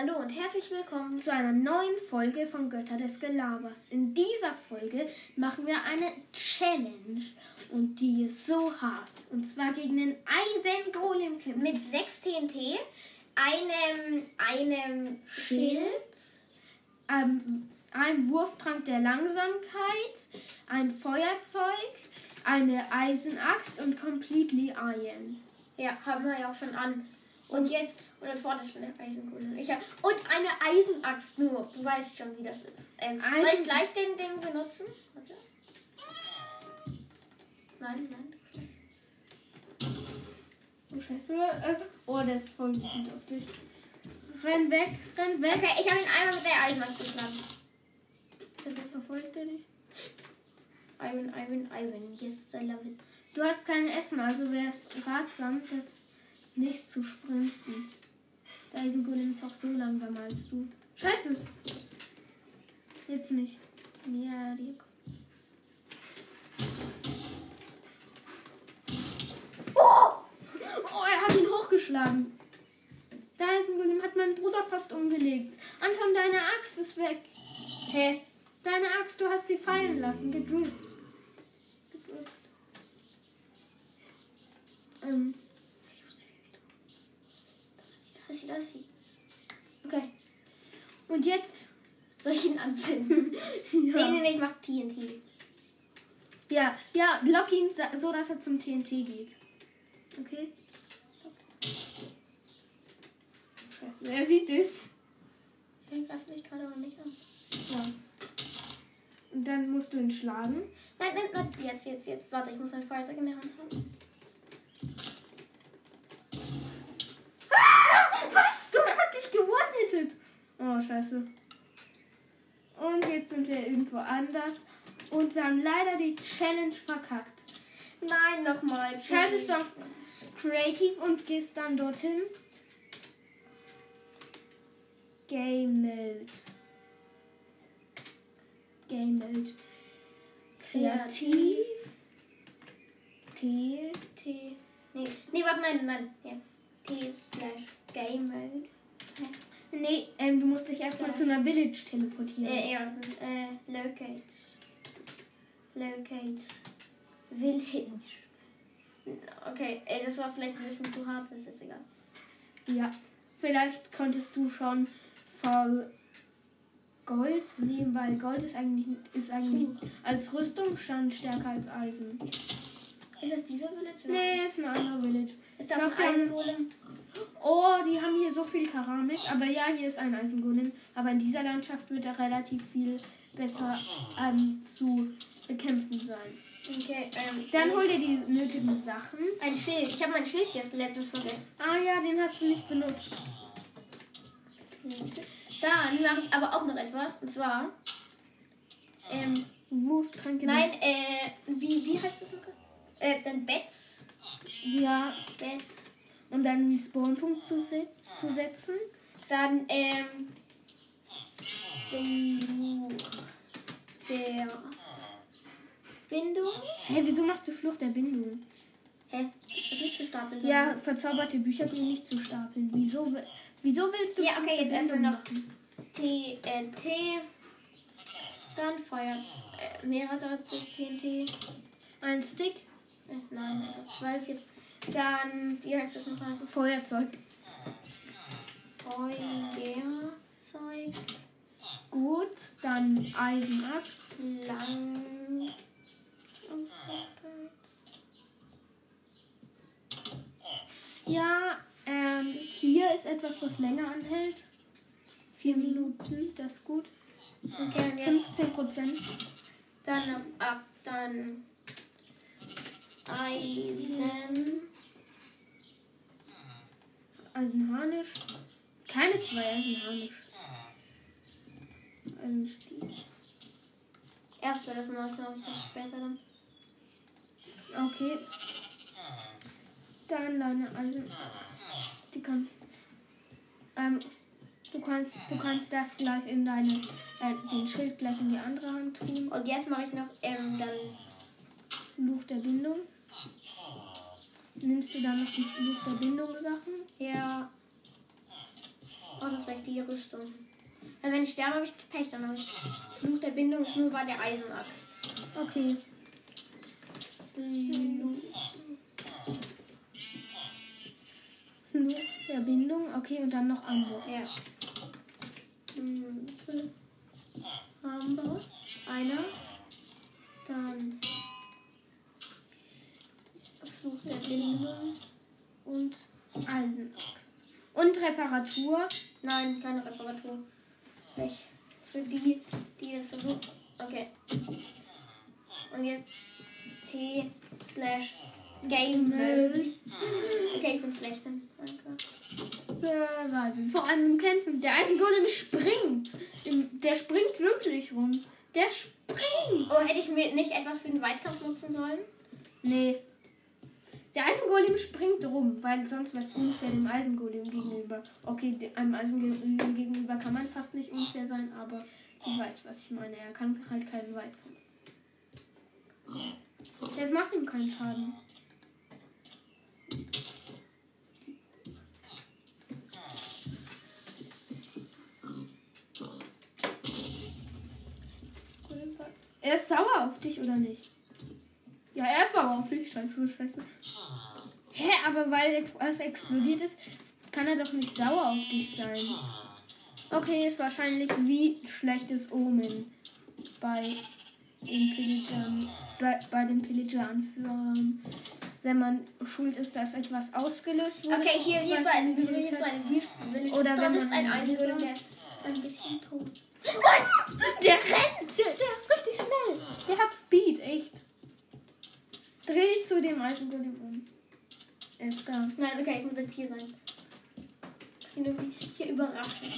Hallo und herzlich willkommen zu einer neuen Folge von Götter des Gelabers. In dieser Folge machen wir eine Challenge und die ist so hart. Und zwar gegen den Eisengolem mit 6 TNT, einem, einem Schild, ähm, einem Wurftrank der Langsamkeit, ein Feuerzeug, eine Eisenaxt und Completely Iron. Ja, haben wir ja auch schon an. Und jetzt, und dann vorne ist der. Ich hab, und eine Eisenaxt nur. Du weißt schon, wie das ist. Ähm, soll ich Eisen- gleich den Ding benutzen? Warte. Nein, nein. Oh, scheiße. Äh, Oh, der ist voll gut auf dich. Renn weg, renn weg. Okay, ich habe ihn einmal mit der Eisenaxt geschlagen. Bitte verfolgt er dich. Ivan, Ivan, Ivan. Yes, I love it. Du hast kein Essen, also wäre es ratsam, das nicht zu sprinten. Der Eisengolem ist auch so langsamer als du. Scheiße. Jetzt nicht. Ja, die. Oh! Oh, er hat ihn hochgeschlagen. Der Eisengolem hat meinen Bruder fast umgelegt. Anton, deine Axt ist weg. Hä? Deine Axt, du hast sie fallen lassen. Gedrückt. Gedrückt. Ähm, Sie. okay. Und jetzt. Soll ich ihn anzünden? Nee, Ja, nee, nee, ich mach TNT. ja, ja lock ihn so, dass er zum TNT geht. Okay? Scheiße, er sieht dich. Den greift mich gerade aber nicht an. Ja. Und dann musst du ihn schlagen. Nein, nein, nein. Jetzt, jetzt, jetzt. Warte, ich muss ein Feuerzeug in der Hand haben. Was? Du er hat dich gewonnettet. Scheiße. Und jetzt sind wir irgendwo anders. Und wir haben leider die Challenge verkackt. Nein, nochmal. Schaltest auf Creative und gehst dann dorthin. Game Mode. Game Mode. Kreativ. T. T. Nee, nee, warte, nein, nein. Ja. T slash Game Mode. Nee, ähm, du musst dich erstmal Ja. zu einer Village teleportieren. Äh, ja, äh, Locate. Locate. Village. Okay, ey, das war vielleicht ein bisschen zu hart, das ist jetzt egal. Ja. Vielleicht konntest du schon vor Gold nehmen, weil Gold ist eigentlich, ist eigentlich als Rüstung schon stärker als Eisen. Ist das dieser Village? Nee, ist eine andere Village. Ist da Ich ein Eisengolem? Oh, die haben hier so viel Keramik. Aber ja, hier ist ein Eisengolem. Aber in dieser Landschaft wird er relativ viel besser ähm, zu bekämpfen sein. Okay, ähm. Dann hol dir die nötigen Sachen. Ein Schild. Ich habe mein Schild gestern letztens vergessen. Ah ja, den hast du nicht benutzt. Dann mache ich aber auch noch etwas. Und zwar. Ähm, Wurftränke. nein, äh, wie, wie heißt das noch? Äh, dein Bett. Ja, Bett. Um deinen Respawn-Punkt zu, se zu setzen. Dann, ähm. Fluch der Bindung. Hä, wieso machst du Flucht der Bindung? Hä? Das ist nicht zu stapeln. Ja, verzauberte Bücher gehen nicht zu stapeln. Wieso, wi- wieso willst du Ja, Fluch okay, jetzt erstmal noch? TNT. Dann Feuer. Äh, mehrere TNT. Ein Stick, Äh, nein, also zwei, vier. Dann, wie heißt das nochmal? Feuerzeug. Feuerzeug. Gut, dann Eisenaxt. Lang. Ja, ähm, hier ist etwas, was länger anhält. Vier Minuten, das ist gut. Okay, und jetzt 15 Prozent. dann ab, ab dann Eisen. Eisenharnisch. Keine zwei Eisenharnisch. Eisenstiel. Erst bei das Maß, glaube ich, dann später dann. Okay. Dann deine Eisenaxt. Die kannst. Ähm, du kannst, du kannst das gleich in deine, äh, den Schild gleich in die andere Hand tun. Und jetzt mache ich noch ähm, dann Fluch der Bindung. Nimmst du dann noch die Fluch der Bindung Sachen? ja Oder vielleicht die Rüstung. Also wenn ich sterbe, habe ich Pech, dann habe ich Fluch der Bindung ist nur bei der Eisenaxt. Okay. Nur Verbindung, okay, und dann noch Amboss. Ja. Amboss. Einer. Dann Fluch der Bindung. Und Eisenaxt. Und Reparatur. Nein, keine Reparatur. Nicht für die, die es versucht. Okay. Und jetzt T slash Game Mode. Okay, ich bin schlecht in. Survival. Vor allem im Kämpfen. Der Eisengolem springt. Der springt wirklich rum. Der springt. Oh, hätte ich mir nicht etwas für den Weitkampf nutzen sollen? Nee. Der Eisengolem springt rum, weil sonst wäre es unfair dem Eisengolem gegenüber. Okay, einem Eisengolem gegenüber kann man fast nicht unfair sein, aber du weißt, was ich meine. Er kann halt keinen Weitkampf. Das macht ihm keinen Schaden. Er ist sauer auf dich, oder nicht? Ja, er ist sauer auf dich. Scheiße, scheiße. Hä, aber weil etwas explodiert ist, kann er doch nicht sauer auf dich sein. Okay, ist wahrscheinlich wie schlechtes Omen bei den Pillagern, bei, bei den Pillager-Anführern. Wenn man schuld ist, dass etwas ausgelöst wurde. Okay, hier, hier, ist, ein, in hier ist. Oder wenn ist ein Wüste der ist ein bisschen tot. Der rennt! Der, der ist richtig schnell. Der hat Speed, echt. Dreh dich zu dem Eisengolem um. Er ist da. Nein, okay, ich muss jetzt hier sein. Ich bin irgendwie hier überraschen.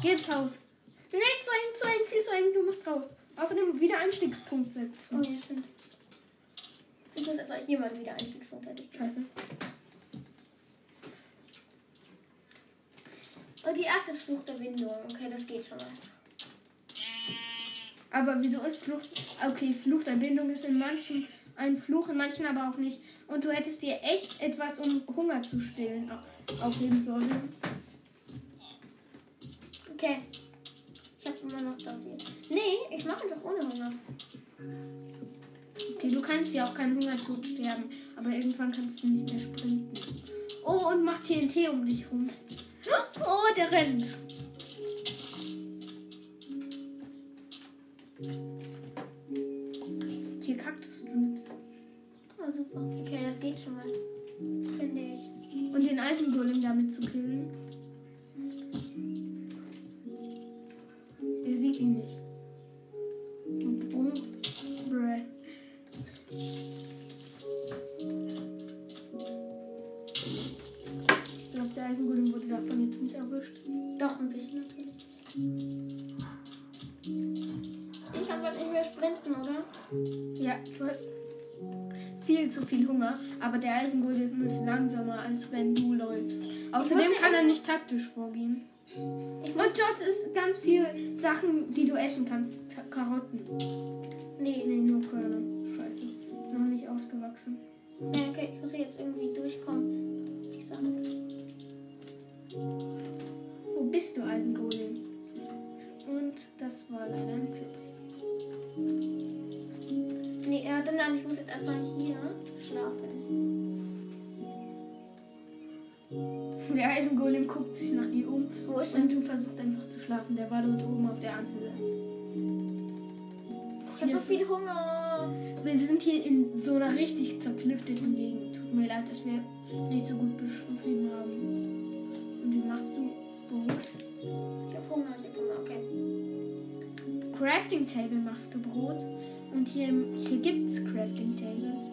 Geh ins Haus. Nee, zu eng, zu eng, viel zu eng, du musst raus. Außerdem wieder Einstiegspunkt Oh setzen. ja, stimmt. Ich muss erstmal hier mal wieder Einstiegspunkt hätte ich. Scheiße. Und die Art ist Fluch der Windung. Okay, das geht schon mal. Aber wieso ist Fluch. Okay, Fluch der Bindung ist in manchen ein Fluch, in manchen aber auch nicht. Und du hättest dir echt etwas, um Hunger zu stillen, au- aufheben sollen. Okay. Ich habe immer noch das hier. Nee, ich mache doch ohne Hunger. Okay, du kannst ja auch keinen Hungertod sterben, aber irgendwann kannst du nicht mehr sprinten. Oh, und mach TNT um dich rum. Oh, der rennt. Hier Kaktus-Strips. Oh, super. Okay, das geht schon mal. Finde ich. Und den Eisengolem damit zu killen. Ja, du hast viel zu viel Hunger, aber der Eisengolem ist langsamer, als wenn du läufst. Außerdem kann er nicht taktisch vorgehen. Ich Und dort ist ganz viel Sachen, die du essen kannst. Ka- Karotten. Nee. Nee, nur Körner. Scheiße. Noch nicht ausgewachsen. Ja, okay, ich muss jetzt irgendwie durchkommen. Die Sachen. Wo bist du, Eisengolem? Und das war leider ein Kürbis. Nee, äh, dann nein, ich muss jetzt erstmal hier schlafen. Der Eisengolem guckt sich nach dir um Wo ist und du versuchst einfach zu schlafen. Der war dort oben auf der Anhöhe. Ich habe so viel Hunger. Wir sind hier in so einer richtig zerklüfteten Gegend. Tut mir leid, dass wir nicht so gut beschrieben haben. Und wie machst du Brot? Ich habe Hunger, ich habe Hunger, okay. Crafting Table machst du Brot. Und hier, hier gibt's Crafting Tables.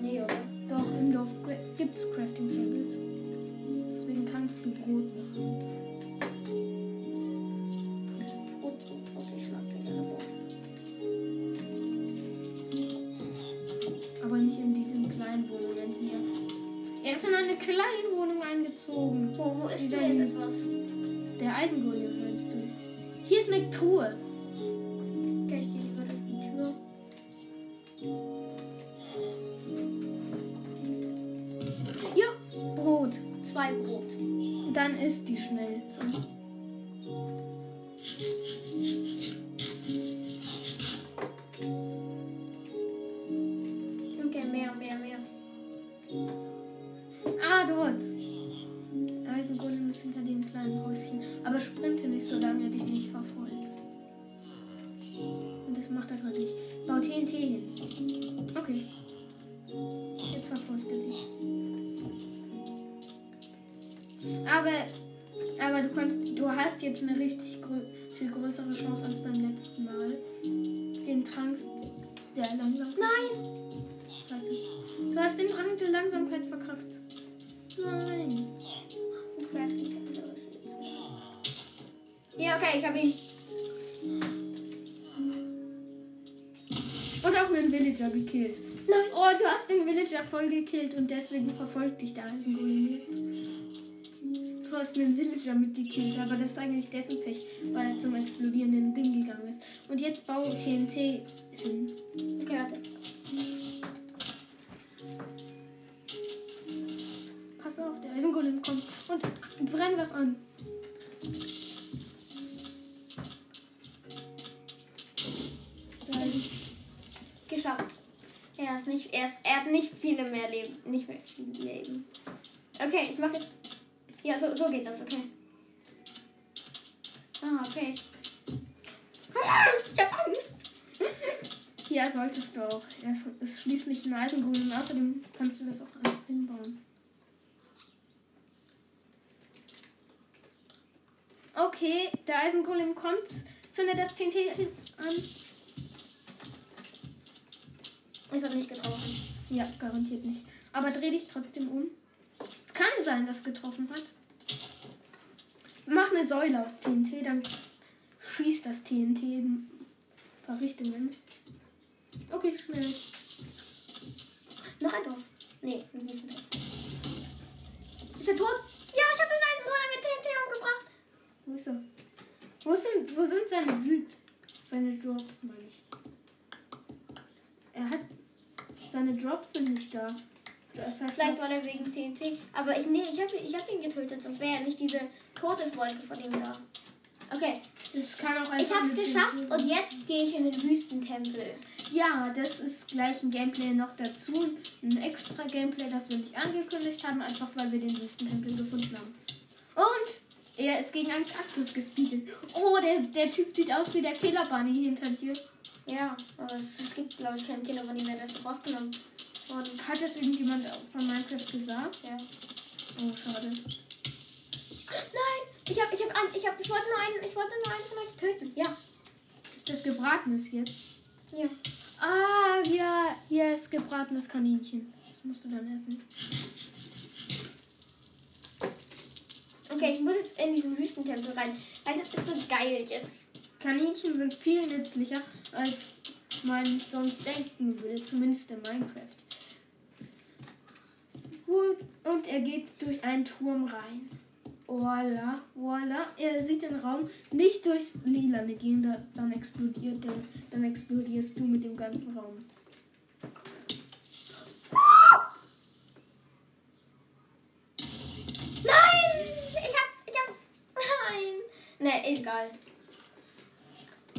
Nee, oder? Doch, im Dorf gra- gibt's Crafting Tables. Deswegen kannst du Brot machen. Aber nicht in diesen kleinen Wohnungen hier. Er ist in eine kleine Wohnung eingezogen. Wo, wo ist denn etwas? Der Eisengolem meinst du? Hier ist eine Truhe. Dann ist die schnell. Okay, mehr, mehr, mehr. Ah, dort. Eisengolem ist hinter dem kleinen Häuschen. Aber sprinte nicht, solange er dich nicht verfolgt. Und das macht er gerade nicht. Bau TNT hin. Okay. Kannst, du hast jetzt eine richtig grö viel größere Chance als beim letzten Mal. Den Trank der Langsamkeit. Nein! Du hast den Trank der Langsamkeit verkackt. Nein. Ja, okay, ich habe ihn. Und auch einen Villager gekillt. Nein. Oh, du hast den Villager voll gekillt und deswegen verfolgt dich der Eisengolem jetzt. Hast einen Villager mitgekillt, aber das ist eigentlich dessen Pech, weil er zum explodierenden Ding gegangen ist. Und jetzt bau TNT hin. Okay, warte. Pass auf, der Eisengolem kommt und brenn was an. Geschafft. Er ist nicht, er, ist, er hat nicht viele mehr Leben. Nicht mehr viel Leben. Okay, ich mache jetzt. So, so geht das, okay. Ah, okay. Ich hab Angst. Ja, solltest du auch. Er ist, schließlich ein Eisengolem. Außerdem kannst du das auch hinbauen. Okay, der Eisengolem kommt. Zünde das TNT an. Ich habe nicht getroffen. Ja, garantiert nicht. Aber dreh dich trotzdem um. Es kann sein, dass es getroffen hat. Mach eine Säule aus TNT, dann schießt das TNT in ein paar Richtungen. Okay, schnell. Noch ein Dorf. Nee, ein Wiesendorf. Ist er tot? Ja, ich habe den Eisenbruder mit TNT umgebracht. Wo ist er? Wo sind, wo sind seine Vibes? Seine Drops, meine ich. Er hat. Seine Drops sind nicht da. Das heißt, Vielleicht war der wegen TNT. Aber ich, nee, ich habe ich hab ihn getötet, sonst wäre ja nicht diese Todeswolke von ihm da. Okay, das kann auch ich einfach habe es eine geschafft und jetzt gehe ich in den Wüstentempel. Ja, das ist gleich ein Gameplay noch dazu. Ein extra Gameplay, das wir nicht angekündigt haben, einfach weil wir den Wüstentempel gefunden haben. Und er ist gegen einen Kaktus gespeedet. Oh, der, der Typ sieht aus wie der Killer Bunny hinter dir. Ja, aber es, es gibt, glaube ich, keinen Killer ihm mehr, der ist rausgenommen worden. Hat das irgendjemand von Minecraft gesagt? Ja. Oh, schade. Ich habe, ich habe, an, ich habe, ich wollte nur einen, ich wollte nur einen von euch töten. Ja, Ist das gebratenes jetzt? ja. Ah, ja, hier ist gebratenes Kaninchen. Das musst du dann essen. Okay, ich muss jetzt in diesen Wüstentempel rein, weil das ist so geil jetzt. Kaninchen sind viel nützlicher, als man sonst denken würde, zumindest in Minecraft. Gut, und er geht durch einen Turm rein. Voila, voila. Er sieht den Raum nicht durchs Lilane gehen, da, dann explodiert der, dann explodierst du mit dem ganzen Raum. Nein! Ich hab. Ich hab's. Nein! Ne, egal.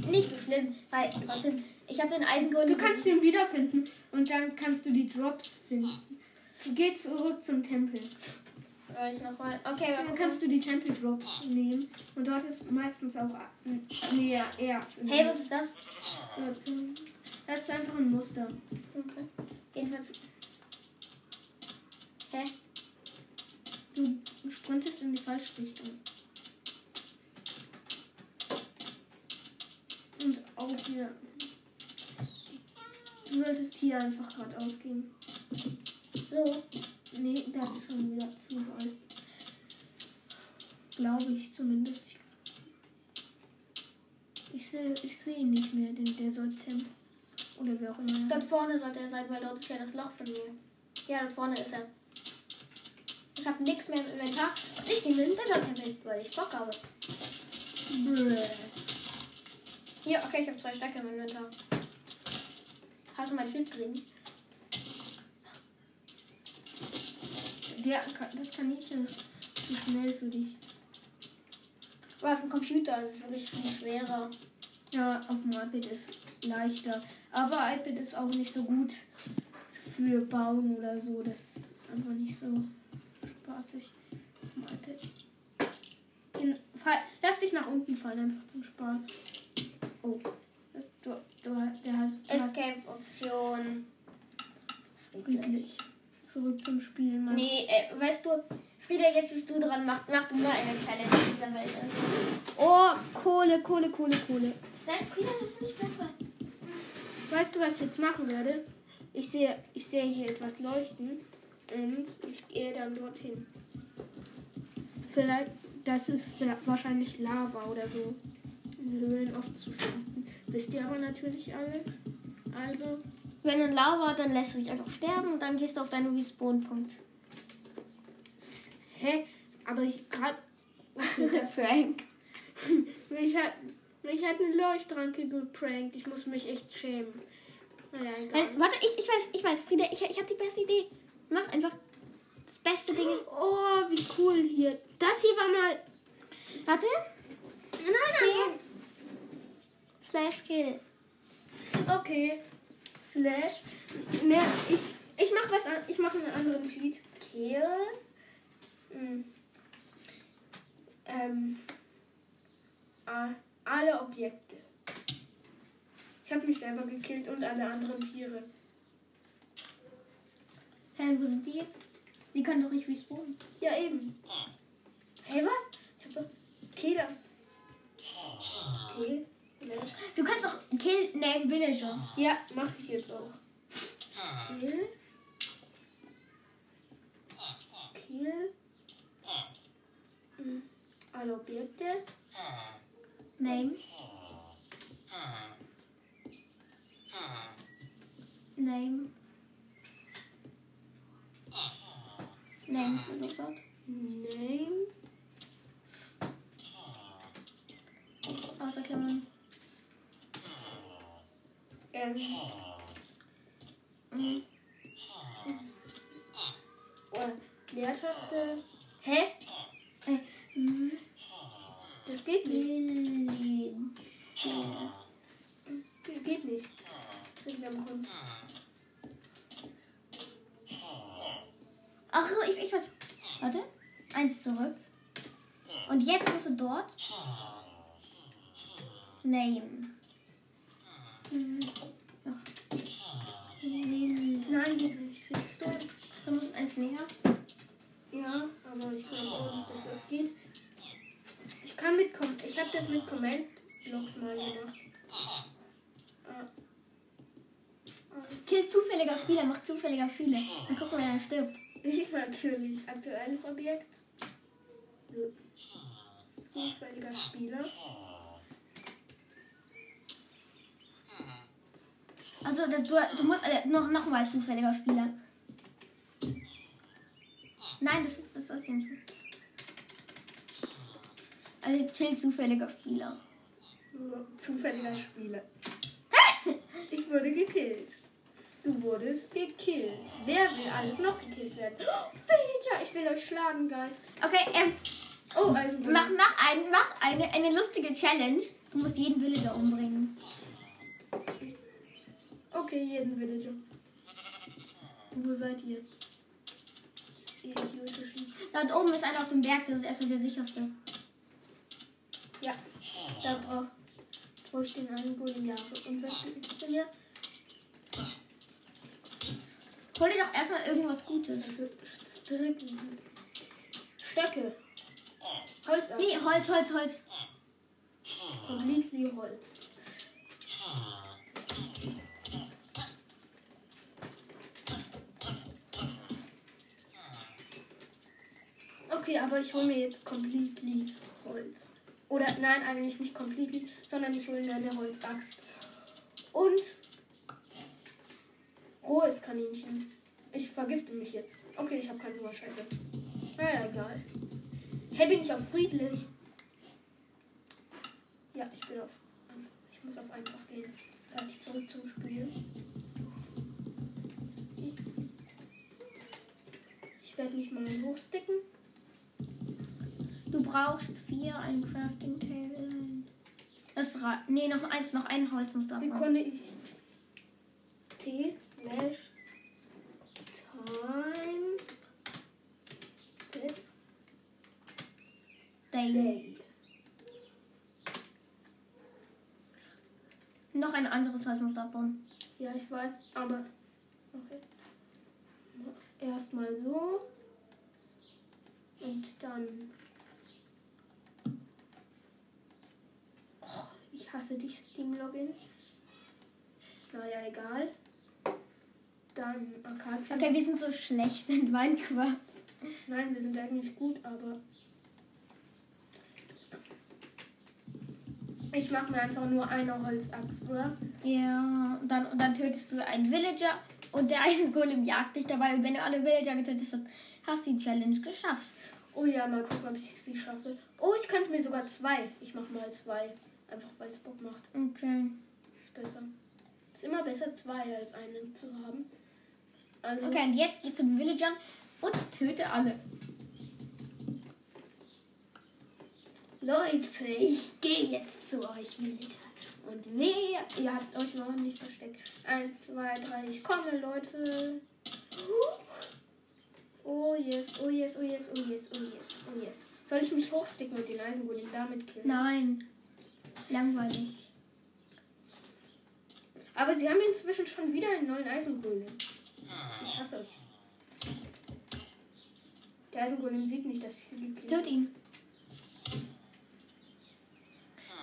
Nicht so schlimm, weil trotzdem, ich habe den Eisengolem. Du kannst ihn wiederfinden und dann kannst du die Drops finden. Geh zurück zum Tempel. Soll ich noch mal. Okay, Dann gucken. kannst du die Tempel Drops nehmen und dort ist meistens auch näher Erz. Hey, was ist das? Das ist einfach ein Muster. Okay. Jedenfalls. Hä? Du sprintest in die falsche Richtung. Und auch hier. Du solltest hier einfach geradeaus gehen. So. Nee, das ist schon wieder überall. Glaube ich zumindest. Ich sehe ich seh ihn nicht mehr, den Desert Temp. Oder wer auch immer. Dort vorne sollte er sein, weil dort ist ja das Loch von mir. Ja, dort vorne ist er. Ich habe nichts mehr im Inventar. Ich nehme den Desert-Tempel, weil ich Bock habe. Brrr. Hier, okay, ich habe zwei Stöcke im Inventar. Hast du mein Schild gesehen? Der, das Kaninchen ist zu schnell für dich. Aber auf dem Computer ist es wirklich viel schwerer. Ja, auf dem iPad ist leichter. Aber iPad ist auch nicht so gut für Bauen oder so. Das ist einfach nicht so spaßig auf dem iPad. In, fall, lass dich nach unten fallen, einfach zum Spaß. Oh, das, du, du, der hast, Escape-Option. friedlich. Zurück zum Spiel, Mann. Nee, äh, weißt du, Frieda, jetzt bist du dran. Mach, mach du mal eine Challenge in dieser Welt. Oh, Kohle, Kohle, Kohle, Kohle. Nein, Frieda, das ist nicht besser. Weißt du, was ich jetzt machen werde? Ich sehe, ich sehe hier etwas leuchten und ich gehe dann dorthin. Vielleicht, das ist wahrscheinlich Lava oder so. In Höhlen oft zu finden. Wisst ihr aber natürlich alle. Also, Wenn ein Lava, dann lässt du dich einfach sterben und dann gehst du auf deinen Respawn-Punkt. hä? Aber ich gerade. Frank. mich, hat, mich hat eine Leuchtranke geprankt. Ich muss mich echt schämen. Naja, egal. Nein, warte, ich, ich weiß, ich weiß, Frieda, ich, ich habe die beste Idee. Mach einfach das beste Ding. Oh, wie cool hier. Das hier war mal. Warte. Nein, nein, Slash kill. Okay. Slash. Ne, ich, ich mach was an. Ich mache einen anderen Cheat. Kill. Hm. Ähm. a- Alle Objekte. Ich habe mich selber gekillt und alle anderen Tiere. Hä, wo sind die jetzt? Die können doch nicht respawnen. Ja, eben. Hey, was? Ich hab Killer. T. Slash. Du kannst doch kill name Villager. Ja, mach ich jetzt auch. Kill. Kill. Hm, Alle Objekte. Name. Name. Name gedruckt. Name. Außer Klammern. Ähm. Oh, Leertaste. Hä? Äh, Das geht nicht. Ge- Geht nicht. Das ist am Grund. Ach so, ich, ich weiß. Warte. Eins zurück. Und jetzt du dort. Name. Nein, geht nicht. Siehst du? Eins näher. Ja, aber ich glaube nicht, dass das geht. Ich kann mitkommen. Ich habe das mit Comment-Blocks mal gemacht. Kill zufälliger Spieler, mach zufälliger Spieler. Dann gucken, wer dann stirbt. Ich natürlich. Aktuelles Objekt. Zufälliger Spieler. Also, das, du, du musst äh, noch, noch mal zufälliger Spieler. Nein, das ist das ich nicht. Also, kill zufälliger Spieler. Zufälliger Spieler. Ich wurde gekillt. Du wurdest gekillt. Wer will alles noch gekillt werden? Oh, Villager, ich will euch schlagen, Guys. Okay, ähm, Oh, also mach, mach, ein, mach eine, eine lustige Challenge. Du musst jeden Villager umbringen. Okay, jeden Villager. Wo seid ihr? Dort oben ist einer auf dem Berg, das ist erstmal der sicherste. Ja, da brauch, brauche ich den einen Golem Jahre. Und was gibt's denn hier? Hol dir doch erstmal irgendwas Gutes. Also, Stricken. Stöcke. Holz ab. Nee, Holz, Holz, Holz. Completely Holz. Okay, aber ich hole mir jetzt Completely Holz. Oder nein, eigentlich nicht Completely, sondern ich hole mir eine Holzaxt. Und rohes Kaninchen. Ich vergifte mich jetzt. Okay, ich habe keinen Hunger, scheiße. Naja, egal. Hey, bin ich auf friedlich? Ja, ich bin auf. Ich muss auf einfach gehen. Darf ich zurück zum Spiel? Ich werde mich mal hochsticken. Brauchst vier, ein Crafting Table. ein- Das rei- Nee, noch eins, noch ein Holz du abbauen. Sekunde, ich. T slash time set Daily. day. Noch ein anderes Holz musst du abbauen. Ja, ich weiß, aber. Okay. Erstmal so. Und dann. Oh, ich hasse dich, Steam-Login. Naja, egal. Dann Akazien. Okay, wir sind so schlecht in Minecraft. Nein, wir sind eigentlich gut, aber. Ich mache mir einfach nur eine Holzaxt, oder? Ja, und dann, und dann tötest du einen Villager und der Eisengolem jagt dich dabei. Und wenn du alle Villager getötet hast, hast du die Challenge geschafft. Oh ja, mal gucken, ob ich sie schaffe. Oh, ich könnte mir sogar zwei. Ich mache mal zwei. Einfach weil es Bock macht. Okay. Ist besser. Ist immer besser, zwei als eine zu haben. Also, Okay, und jetzt geh zu den Villagern und töte alle. Leute, ich gehe jetzt zu euch, Villager. Und wer, ihr habt euch noch nicht versteckt. Eins, zwei, drei, ich komme, Leute. Oh yes, oh yes, oh yes, oh yes, oh yes, oh yes. Soll ich mich hochsticken und den Eisengolem damit killen? Nein. Langweilig. Aber sie haben inzwischen schon wieder einen neuen Eisengolem. Ich hasse euch. Der Eisengolem sieht nicht, dass ich sie gekillt Töte ihn.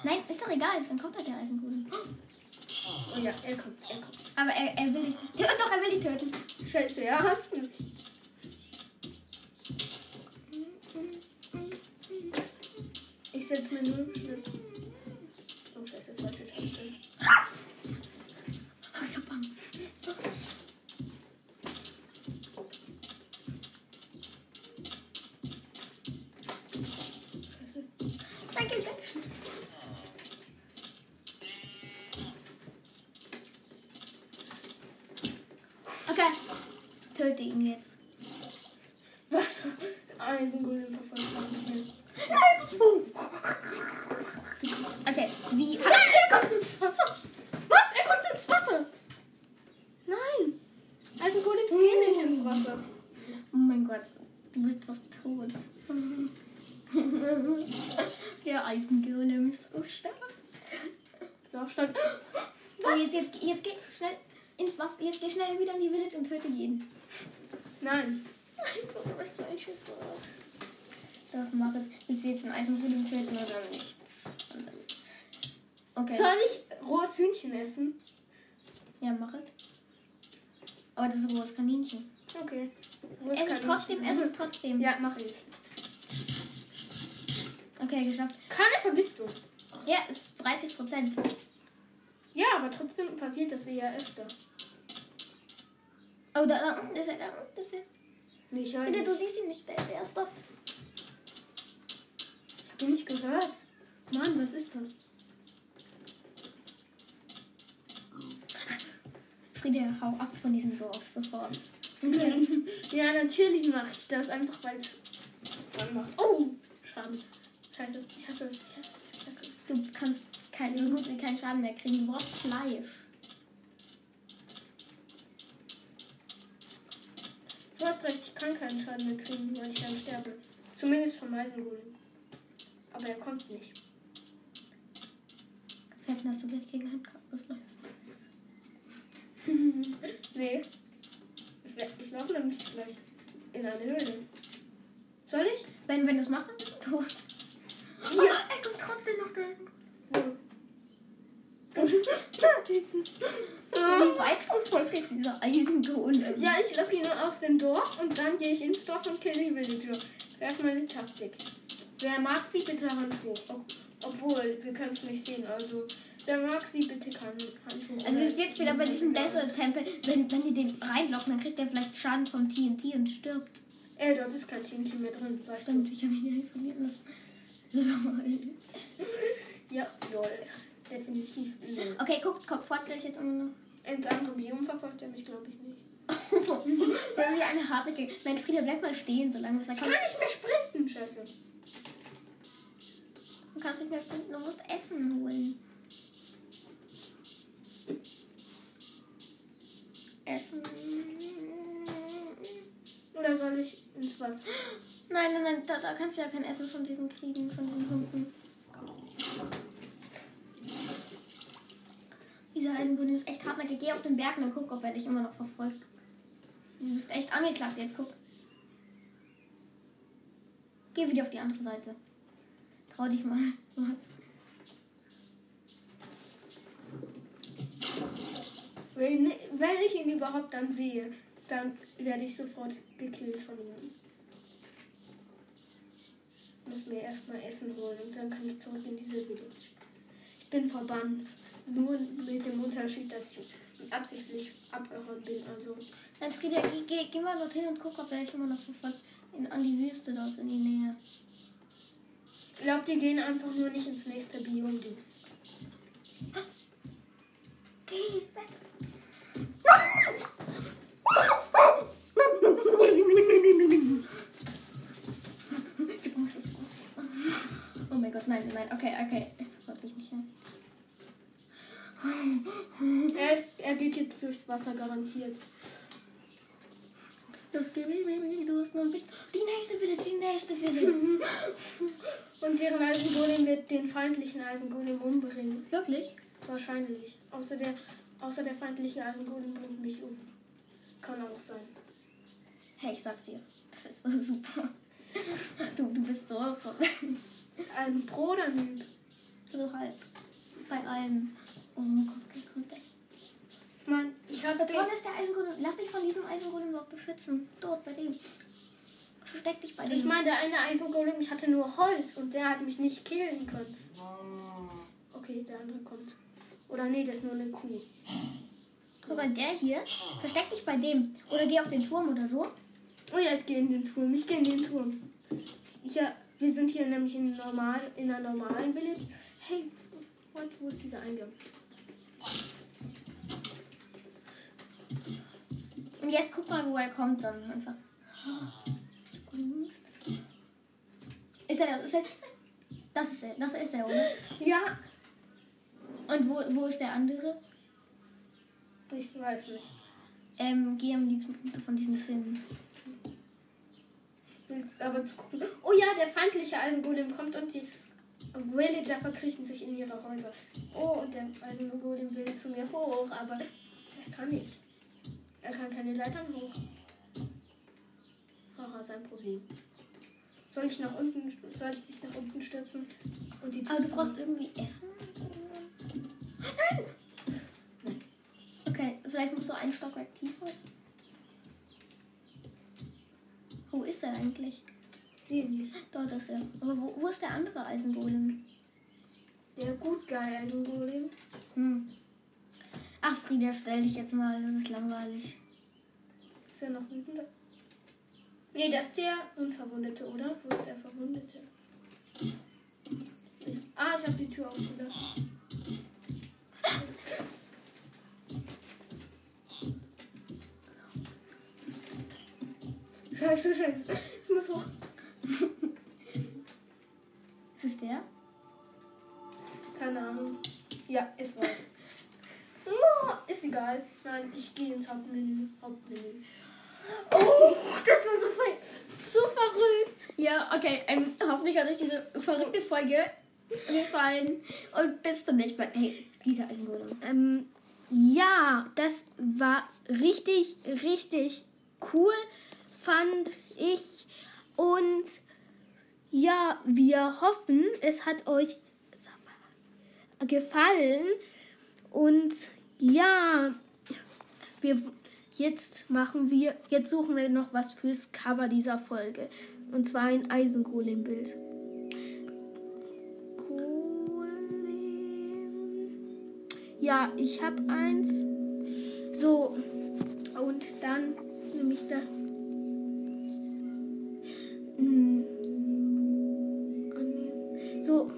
Nein, ist doch egal. Dann kommt halt der Eisengolem. Oh ja, er kommt, er kommt. Aber er, er will dich nicht töten. Doch, er will dich töten. Scheiße, ja, hast du mich. Ich setze mir nur. eine- Oh, scheiße, falsche Taste. Ich hab Angst. Scheiße. Danke, danke schön. Okay. Töte ihn jetzt. Was? Eisengolem verfolgt mich nicht Okay, wie. Er kommt ins Wasser. Was? Er kommt ins Wasser. Nein. Eisengolems gehen nicht ins Wasser. Oh mein Gott, du bist fast tot. Der Eisengolem ist so stark. So, stark. Oh, jetzt, jetzt, jetzt geh schnell ins Wasser. Jetzt geh schnell wieder in die Village und töte jeden. Nein. Mein Gott, was soll ich jetzt sagen? So, mach es. Willst du jetzt einen Eisengolem töten oder nichts? Okay. Soll ich rohes Hühnchen essen? Ja, mach es. Aber das ist rohes Kaninchen. Okay. Rohes Es ist trotzdem, es ist trotzdem. Ja, mache ich. Okay, geschafft. Keine Vergiftung. Ja, es ist 30 Prozent. Ja, aber trotzdem passiert das eher öfter. Oh, da, da unten ist er, da unten ist er. Höre Bitte, nicht. du siehst ihn nicht, der, der ist dort. Ich hab ihn nicht gehört. Mann, was ist das? Friede, hau ab von diesem Dorf sofort. ja, natürlich mache ich das, einfach weil es Fun macht. Oh, Schaden. Scheiße, ich hasse es, ich hasse es, ich hasse es. Du kannst kein, so gut wie keinen Schaden mehr kriegen. Du brauchst Fleisch. Du hast recht, ich kann keinen Schaden mehr kriegen, weil ich dann sterbe. Zumindest vom Eisengolem. Aber er kommt nicht. Vielleicht hast du gleich gegen Handkraft läufst. nee. Ich, wer- ich laufe nämlich gleich in eine Höhle. Soll ich? Wenn, wenn du es machst, dann bist du tot. Ja. Oh, er kommt trotzdem noch da. Wo? Wie weit verfolgt dieser Eisengolem? Ja, ich lock ihn aus dem Dorf und dann gehe ich ins Dorf und kill die Villager. Das ist meine Taktik. Wer mag sie, bitte Hand hoch. Ob, obwohl, wir können es nicht sehen. Also, wer mag sie, bitte Hand hoch. Also wir sind jetzt wieder bei diesem Desert-Tempel. Wenn, wenn die den reinlocken, dann kriegt er vielleicht Schaden vom TNT und stirbt. Äh, dort ist kein TNT mehr drin, weißt du. Stimmt, ich habe ihn ja isoliert lassen. Ja, lol. Definitiv lol. Okay, guck, kommt fort gleich jetzt immer noch. Ins andere Biom verfolgt er mich, glaube ich, nicht. das ist ja eine harte Ge Nein, Frieda, bleib mal stehen, solange es da Ich kann nicht mehr sprinten, scheiße. Du kannst nicht mehr finden, du musst Essen holen. Essen. Oder soll ich ins Wasser? Nein, nein, nein, da, da kannst du ja kein Essen von diesen kriegen, von diesen Hunden. Dieser Eisengolem ist echt hartnäckig. Geh auf den Berg und guck, ob er dich immer noch verfolgt. Du bist echt angeklagt jetzt, guck. Geh wieder auf die andere Seite. Trau dich mal. Hast Wenn, wenn ich ihn überhaupt dann sehe, dann werde ich sofort gekillt von ihm. Muss mir erstmal Essen holen und dann kann ich zurück in diese Village. Ich bin verbannt. Nur mit dem Unterschied, dass ich absichtlich abgehauen bin. Also, Frieda, geh, geh, geh mal dorthin und guck, ob er dich immer noch verfolgt. In, an die Wüste dort in die Nähe. ich glaube, die gehen einfach nur nicht ins nächste Biom. Die. Geh weg. Oh mein Gott, nein, nein, okay, okay. Ich verfolge dich nicht mehr. Er, jetzt durchs Wasser garantiert. Das du hast nur ein bisschen. Die nächste Village, die nächste Village. Und deren Eisengolem wird den feindlichen Eisengolem umbringen. Wirklich? Wahrscheinlich. Außer der, außer der feindliche Eisengolem bringt mich um. Kann auch sein. Hey, ich sag's dir. Das ist so super. Du, du bist so, so, Ein Pro oder Noob? so halb. Bei allem. Oh Gott, okay, kommt weg. Mann, ich habe vorne ist der Eisengolem. Lass dich von diesem Eisengolem dort beschützen. Dort, bei dem. Versteck dich bei dem. Ich meine, der eine Eisengolem, ich hatte nur Holz und der hat mich nicht killen können. Okay, der andere kommt. Oder nee, das ist nur eine Kuh. Guck mal, der hier. Versteck dich bei dem. Oder geh auf den Turm oder so. Oh ja, ich gehe in den Turm. Ich gehe in den Turm. Ja, wir sind hier nämlich in, normal, in einer normalen Village. Hey, wo ist dieser Eingang? Und jetzt guck mal, wo er kommt dann einfach. Ich hab Angst. Ist er das? Ist er. Das ist er. Das ist er, oder? Ja, Und wo, wo ist der andere? ich weiß nicht. Ähm, geh am liebsten von diesen Zinnen. Willst aber zu gucken. Oh ja, der feindliche Eisengolem kommt und die Villager verkriechen sich in ihre Häuser. Oh, und der Eisengolem will zu mir hoch, aber er kann nicht. Er kann keine Leitern hoch. Haha, sein Problem. Soll ich nach unten, soll ich mich nach unten stürzen und die Tür Aber du brauchst irgendwie Essen? Nein. Okay, vielleicht musst du einen Stockwerk tiefer. Wo ist er eigentlich? Sehe nicht. Dort ist er. Aber wo, wo ist der andere Eisengolem? Der gut geil Eisengolem. Hm. Ach, Frieda, stell dich jetzt mal. Das ist langweilig. Ist er noch wütender? Nee, das ist der Unverwundete, oder? Wo ist der Verwundete? Ich, ah, ich habe die Tür aufgelassen. Scheiße, scheiße. Ich muss hoch. Ist es der? Keine Ahnung. Ja, es war. Oh, ist egal. Nein, ich gehe ins Hauptmenü. Hauptmenü. Oh, das war so, ver so verrückt. Ja, okay. Ähm, hoffentlich hat euch diese verrückte Folge gefallen. Und bis zum nächsten Mal. Hey, dieser Eisengolem. Ähm, ja, das war richtig, richtig cool, fand ich. Und ja, wir hoffen, es hat euch gefallen. Und ja, wir jetzt machen wir, jetzt suchen wir noch was fürs Cover dieser Folge. Und zwar ein Eisengolem-Bild. Golem. Ja, ich habe eins. So, und dann nehme ich das. Hm. So.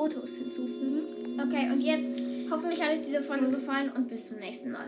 Fotos hinzufügen. Okay, und jetzt hoffentlich hat euch diese Folge gefallen und bis zum nächsten Mal.